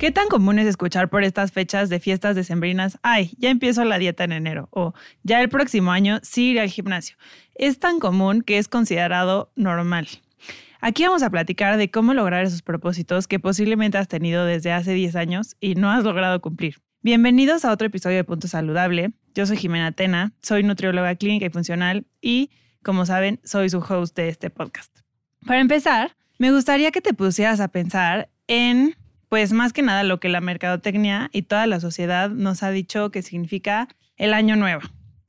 ¿Qué tan común es escuchar por estas fechas de fiestas decembrinas, ay, ya empiezo la dieta en enero o ya el próximo año sí iré al gimnasio? Es tan común que es considerado normal. Aquí vamos a platicar de cómo lograr esos propósitos que posiblemente has tenido desde hace 10 años y no has logrado cumplir. Bienvenidos a otro episodio de Punto Saludable. Yo soy Jimena Tena, soy nutrióloga clínica y funcional y, como saben, soy su host de este podcast. Para empezar, me gustaría que te pusieras a pensar en pues más que nada lo que la mercadotecnia y toda la sociedad nos ha dicho que significa el año nuevo.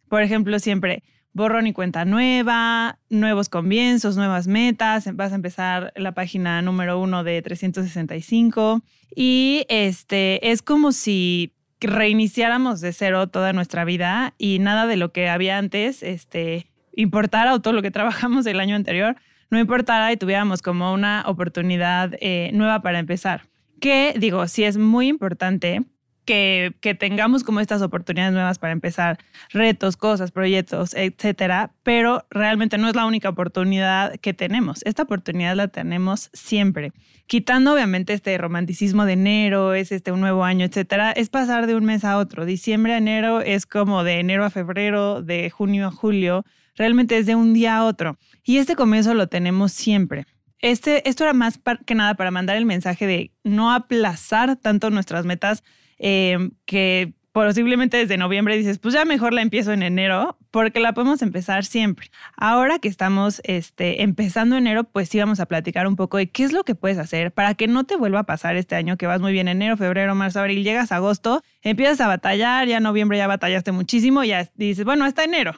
Por ejemplo, siempre borrón y cuenta nueva, nuevos comienzos, nuevas metas, vas a empezar la página número uno de 365 y este es como si reiniciáramos de cero toda nuestra vida y nada de lo que había antes este, importara o todo lo que trabajamos el año anterior no importara y tuviéramos como una oportunidad eh, nueva para empezar que digo, sí es muy importante que, tengamos como estas oportunidades nuevas para empezar retos, cosas, proyectos, etcétera, pero realmente no es la única oportunidad que tenemos. Esta oportunidad la tenemos siempre. Quitando obviamente este romanticismo de enero, es este un nuevo año, etcétera, es pasar de un mes a otro. Diciembre a enero es como de enero a febrero, de junio a julio, realmente es de un día a otro. Y este comienzo lo tenemos siempre. Este, esto era más que nada para mandar el mensaje de no aplazar tanto nuestras metas eh, que posiblemente desde noviembre dices, pues ya mejor la empiezo en enero, porque la podemos empezar siempre. Ahora que estamos este, empezando enero, pues sí vamos a platicar un poco de qué es lo que puedes hacer para que no te vuelva a pasar este año que vas muy bien enero, febrero, marzo, abril, llegas a agosto, empiezas a batallar, ya noviembre ya batallaste muchísimo, ya dices, bueno, hasta enero.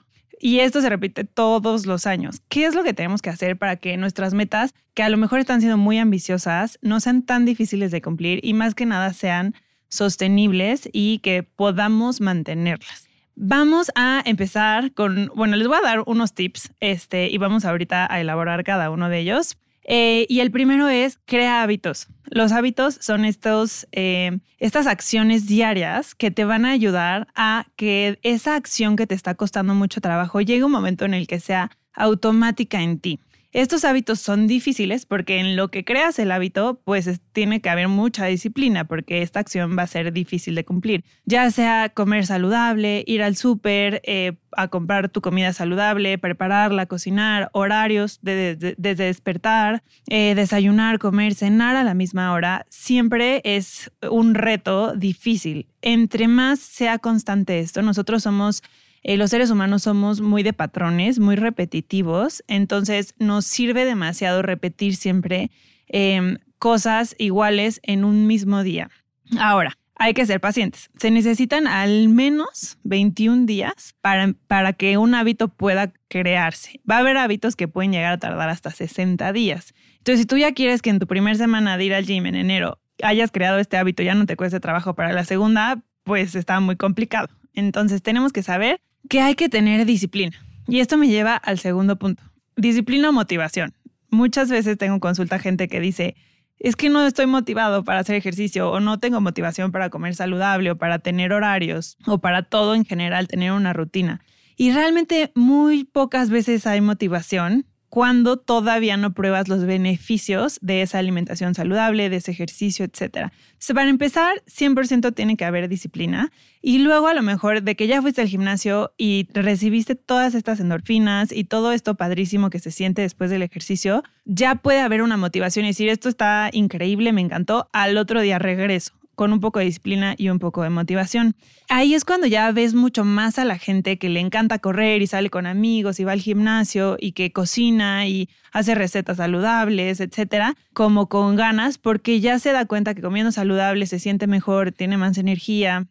Y esto se repite todos los años. ¿Qué es lo que tenemos que hacer para que nuestras metas, que a lo mejor están siendo muy ambiciosas, no sean tan difíciles de cumplir y más que nada sean sostenibles y que podamos mantenerlas? Vamos a empezar con, bueno, les voy a dar unos tips este, y vamos ahorita a elaborar cada uno de ellos. Eh, y el primero es crea hábitos. Los hábitos son estos, eh, estas acciones diarias que te van a ayudar a que esa acción que te está costando mucho trabajo llegue un momento en el que sea automática en ti. Estos hábitos son difíciles porque en lo que creas el hábito, pues tiene que haber mucha disciplina porque esta acción va a ser difícil de cumplir. Ya sea comer saludable, ir al súper, eh, a comprar tu comida saludable, prepararla, cocinar, horarios desde de, despertar, eh, desayunar, comer, cenar a la misma hora, siempre es un reto difícil. Entre más sea constante esto, nosotros somos eh, los seres humanos somos muy de patrones, muy repetitivos, entonces nos sirve demasiado repetir siempre em, cosas iguales en un mismo día. Ahora, hay que ser pacientes. Se necesitan al menos 21 días para, para, que un hábito pueda crearse. Va a haber hábitos que pueden llegar a tardar hasta 60 días. Entonces, si tú ya quieres que en tu primer semana de ir al gym en enero hayas creado este hábito, ya no te cueste trabajo para la segunda, pues está muy complicado. Entonces, tenemos que saber que hay que tener disciplina. Y esto me lleva al segundo punto. Disciplina o motivación. Muchas veces tengo consulta gente que dice, es que no estoy motivado para hacer ejercicio o no tengo motivación para comer saludable o para tener horarios o para todo en general, tener una rutina. Y realmente muy pocas veces hay motivación cuando todavía no pruebas los beneficios de esa alimentación saludable, de ese ejercicio, etc. para empezar, 100% tiene que haber disciplina y luego a lo mejor de que ya fuiste al gimnasio y recibiste todas estas endorfinas y todo esto padrísimo que se siente después del ejercicio, ya puede haber una motivación y decir, esto está increíble, me encantó, al otro día regreso con un poco de disciplina y un poco de motivación. Ahí es cuando ya ves mucho más a la gente que le encanta correr y sale con amigos y va al gimnasio y que cocina y hace recetas saludables, etcétera, como con ganas, porque ya se da cuenta que comiendo saludable se siente mejor, tiene más energía.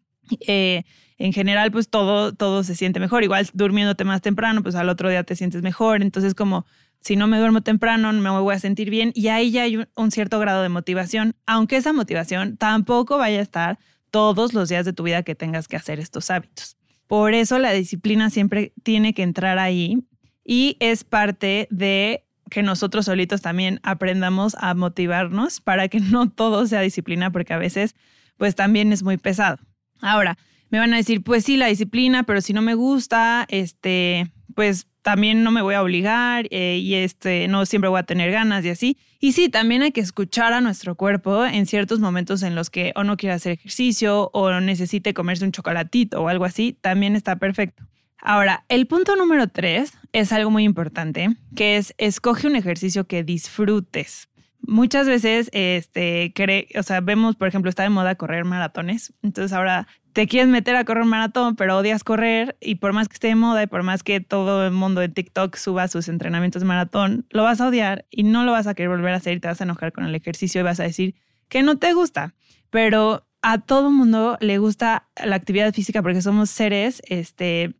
Eh, en general, pues todo, todo se siente mejor. Igual durmiéndote más temprano, pues al otro día te sientes mejor. Entonces, como si no me duermo temprano, no me voy a sentir bien y ahí ya hay un, cierto grado de motivación, aunque esa motivación tampoco vaya a estar todos los días de tu vida que tengas que hacer estos hábitos. Por eso la disciplina siempre tiene que entrar ahí y es parte de que nosotros solitos también aprendamos a motivarnos para que no todo sea disciplina, porque a veces pues también es muy pesado. Ahora, me van a decir, pues sí, la disciplina, pero si no me gusta, este, pues también no me voy a obligar eh, y este, no siempre voy a tener ganas y así. Y sí, también hay que escuchar a nuestro cuerpo en ciertos momentos en los que o no quiere hacer ejercicio o necesite comerse un chocolatito o algo así, también está perfecto. Ahora, el punto número tres es algo muy importante, que es escoge un ejercicio que disfrutes. Muchas veces, este, o sea, vemos, por ejemplo, está de moda correr maratones. Entonces ahora te quieres meter a correr maratón, pero odias correr y por más que esté de moda y por más que todo el mundo de TikTok suba sus entrenamientos maratón, lo vas a odiar y no lo vas a querer volver a hacer y te vas a enojar con el ejercicio y vas a decir que no te gusta. Pero a todo mundo le gusta la actividad física porque somos seres este,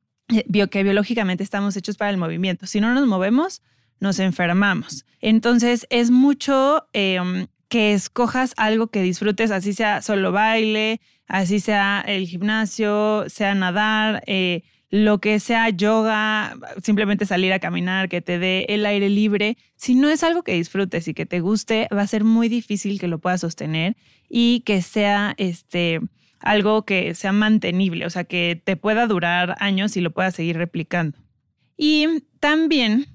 bio, que biológicamente estamos hechos para el movimiento. Si no nos movemos, nos enfermamos. Entonces es mucho em, que escojas algo que disfrutes, así sea solo baile, así sea el gimnasio, sea nadar, eh, lo que sea yoga, simplemente salir a caminar, que te dé el aire libre. Si no es algo que disfrutes y que te guste, va a ser muy difícil que lo puedas sostener y que sea este algo que sea mantenible, o sea, que te pueda durar años y lo puedas seguir replicando. Y también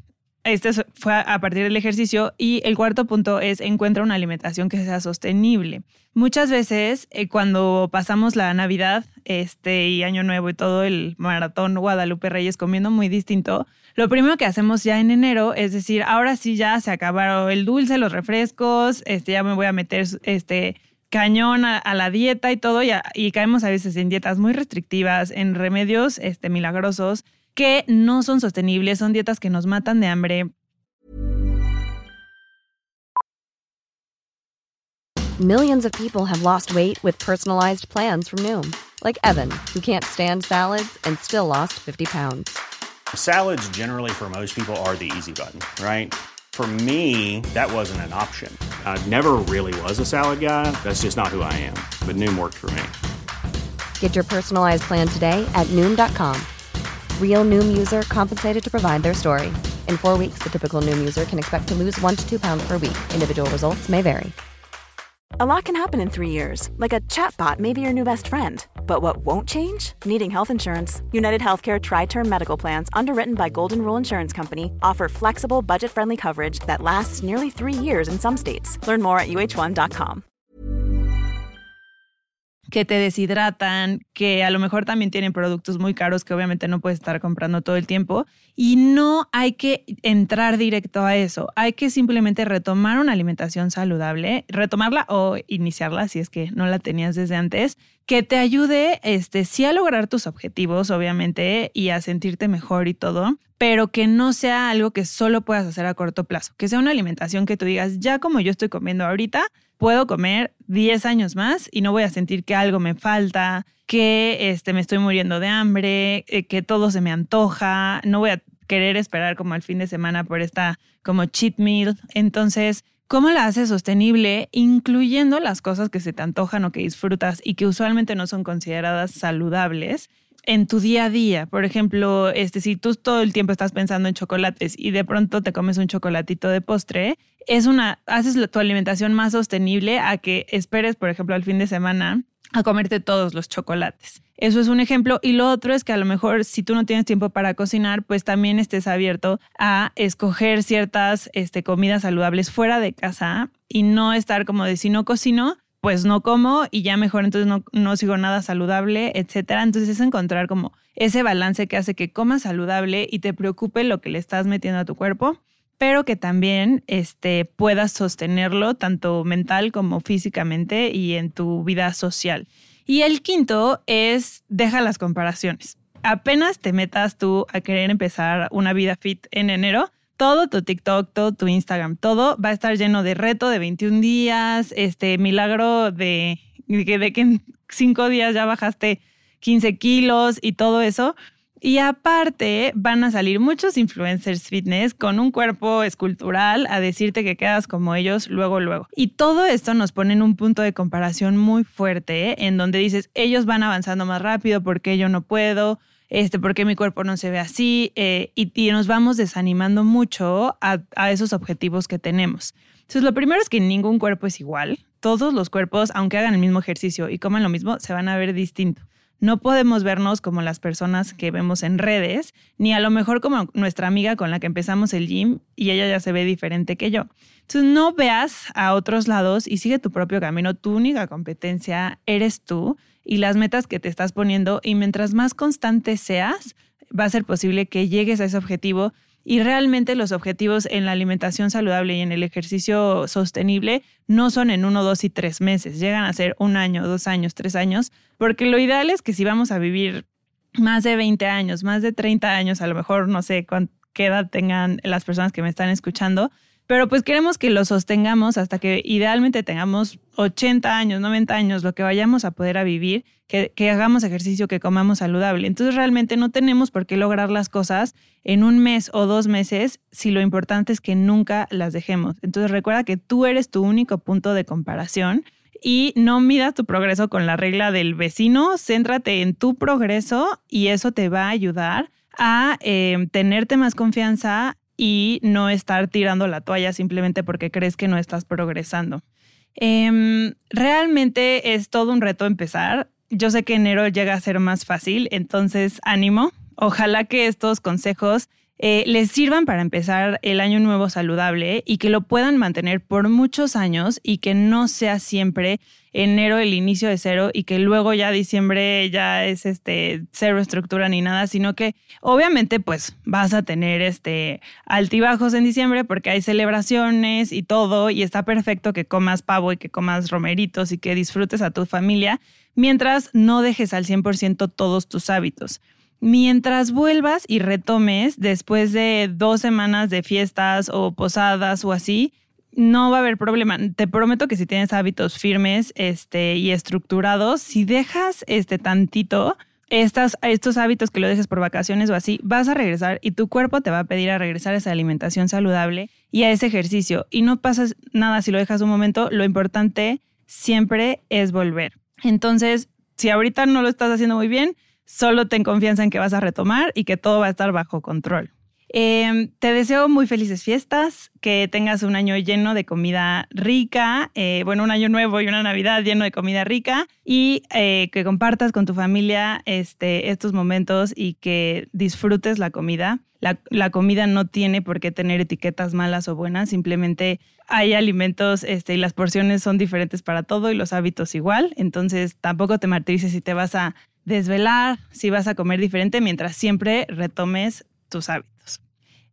este fue a partir del ejercicio y el cuarto punto es encuentra una alimentación que sea sostenible. Muchas veces eh, cuando pasamos la Navidad este, y Año Nuevo y todo el maratón Guadalupe Reyes comiendo muy distinto, lo primero que hacemos ya en enero es decir, ahora sí ya se acabaron el dulce, los refrescos, este, ya me voy a meter este, cañón a, la dieta y todo, y, y, caemos a veces en dietas muy restrictivas, en remedios este, milagrosos que no son sostenibles, son dietas que nos matan de hambre. Millions of people have lost weight with personalized plans from Noom, like Evan, who can't stand salads and still lost 50 pounds. Salads generally for most people are the easy button, right? For me, that wasn't an option. I never really was a salad guy. That's just not who I am. But Noom worked for me. Get your personalized plan today at Noom.com. Real Noom user compensated to provide their story. In four weeks, the typical Noom user can expect to lose one to two pounds per week. Individual results may vary. A lot can happen in three years, like a chatbot may be your new best friend. But what won't change? Needing health insurance. United Healthcare Tri Term Medical Plans, underwritten by Golden Rule Insurance Company, offer flexible, budget friendly coverage that lasts nearly three years in some states. Learn more at uh1.com. que te deshidratan, que a lo mejor también tienen productos muy caros que obviamente no puedes estar comprando todo el tiempo. Y no hay que entrar directo a eso. Hay que simplemente retomar una alimentación saludable, retomarla o iniciarla si es que no la tenías desde antes, que te ayude, este, sí a lograr tus objetivos, obviamente, y a sentirte mejor y todo, pero que no sea algo que solo puedas hacer a corto plazo, que sea una alimentación que tú digas, ya como yo estoy comiendo ahorita, puedo comer 10 años más y no voy a sentir que algo me falta, que este, me estoy muriendo de hambre, eh, que todo se me antoja, no voy a querer esperar como el fin de semana por esta como cheat meal. Entonces, ¿cómo la haces sostenible incluyendo las cosas que se te antojan o que disfrutas y que usualmente no son consideradas saludables? En tu día a día. Por ejemplo, este, si tú todo el tiempo estás pensando en chocolates y de pronto te comes un chocolatito de postre, es una, haces tu alimentación más sostenible a que esperes, por ejemplo, al fin de semana a comerte todos los chocolates. Eso es un ejemplo. Y lo otro es que a lo mejor si tú no tienes tiempo para cocinar, pues también estés abierto a escoger ciertas este, comidas saludables fuera de casa y no estar como de si no cocino, pues no como y ya mejor entonces no, no sigo nada saludable, etcétera. Entonces es encontrar como ese balance que hace que comas saludable y te preocupe lo que le estás metiendo a tu cuerpo, pero que también este, puedas sostenerlo tanto mental como físicamente y en tu vida social. Y el quinto es deja las comparaciones. Apenas te metas tú a querer empezar una vida fit en enero, todo tu TikTok, todo tu Instagram, todo va a estar lleno de reto de 21 días, este milagro de, de, que en cinco días ya bajaste 15 kilos y todo eso. Y aparte van a salir muchos influencers fitness con un cuerpo escultural a decirte que quedas como ellos luego, luego. Y todo esto nos pone en un punto de comparación muy fuerte, en donde dices, ellos van avanzando más rápido porque yo no puedo, este, ¿por qué mi cuerpo no se ve así? Eh, y, nos vamos desanimando mucho a, a esos objetivos que tenemos. Entonces, lo primero es que ningún cuerpo es igual. Todos los cuerpos, aunque hagan el mismo ejercicio y coman lo mismo, se van a ver distinto. No podemos vernos como las personas que vemos en redes, ni a lo mejor como nuestra amiga con la que empezamos el gym y ella ya se ve diferente que yo. Entonces no veas a otros lados y sigue tu propio camino. Tu única competencia eres tú y las metas que te estás poniendo y mientras más constante seas, va a ser posible que llegues a ese objetivo y realmente los objetivos en la alimentación saludable y en el ejercicio sostenible no son en uno, dos y tres meses, llegan a ser un año, dos años, tres años, porque lo ideal es que si vamos a vivir más de 20 años, más de 30 años, a lo mejor no sé qué edad tengan las personas que me están escuchando, pero pues queremos que lo sostengamos hasta que idealmente tengamos 80 años, 90 años, lo que vayamos a poder a vivir, que, hagamos ejercicio, que comamos saludable. Entonces realmente no tenemos por qué lograr las cosas en un mes o dos meses si lo importante es que nunca las dejemos. Entonces recuerda que tú eres tu único punto de comparación y no midas tu progreso con la regla del vecino, céntrate en tu progreso y eso te va a ayudar a eh, tenerte más confianza y no estar tirando la toalla simplemente porque crees que no estás progresando. Em, realmente es todo un reto empezar. Yo sé que enero llega a ser más fácil, entonces ánimo. Ojalá que estos consejos eh, les sirvan para empezar el año nuevo saludable y que lo puedan mantener por muchos años y que no sea siempre enero el inicio de cero y que luego ya diciembre ya es este cero estructura ni nada, sino que obviamente pues vas a tener este altibajos en diciembre porque hay celebraciones y todo y está perfecto que comas pavo y que comas romeritos y que disfrutes a tu familia mientras no dejes al 100% todos tus hábitos. Mientras vuelvas y retomes después de dos semanas de fiestas o posadas o así, no va a haber problema. Te prometo que si tienes hábitos firmes este, y estructurados, si dejas este tantito estos hábitos que lo dejes por vacaciones o así, vas a regresar y tu cuerpo te va a pedir a regresar a esa alimentación saludable y a ese ejercicio. Y no pasas nada si lo dejas un momento, lo importante siempre es volver. Entonces, si ahorita no lo estás haciendo muy bien, solo ten confianza en que vas a retomar y que todo va a estar bajo control. Em, te deseo muy felices fiestas, que tengas un año lleno de comida rica, eh, bueno, un año nuevo y una Navidad lleno de comida rica y eh, que compartas con tu familia este, estos momentos y que disfrutes la comida. La, comida no tiene por qué tener etiquetas malas o buenas, simplemente hay alimentos este, y las porciones son diferentes para todo y los hábitos igual, entonces tampoco te martirices si te vas a desvelar, si vas a comer diferente, mientras siempre retomes tus hábitos.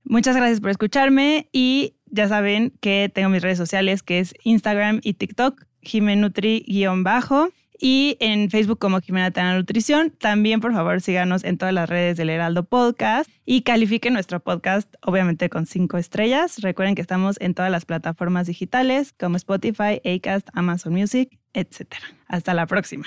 Muchas gracias por escucharme y ya saben que tengo mis redes sociales que es Instagram y TikTok, Jimenutri-bajo y en Facebook como Jimena Tana Nutrición. También, por favor, síganos en todas las redes del Heraldo Podcast y califiquen nuestro podcast, obviamente con cinco estrellas. Recuerden que estamos en todas las plataformas digitales como Spotify, Acast, Amazon Music, etc. Hasta la próxima.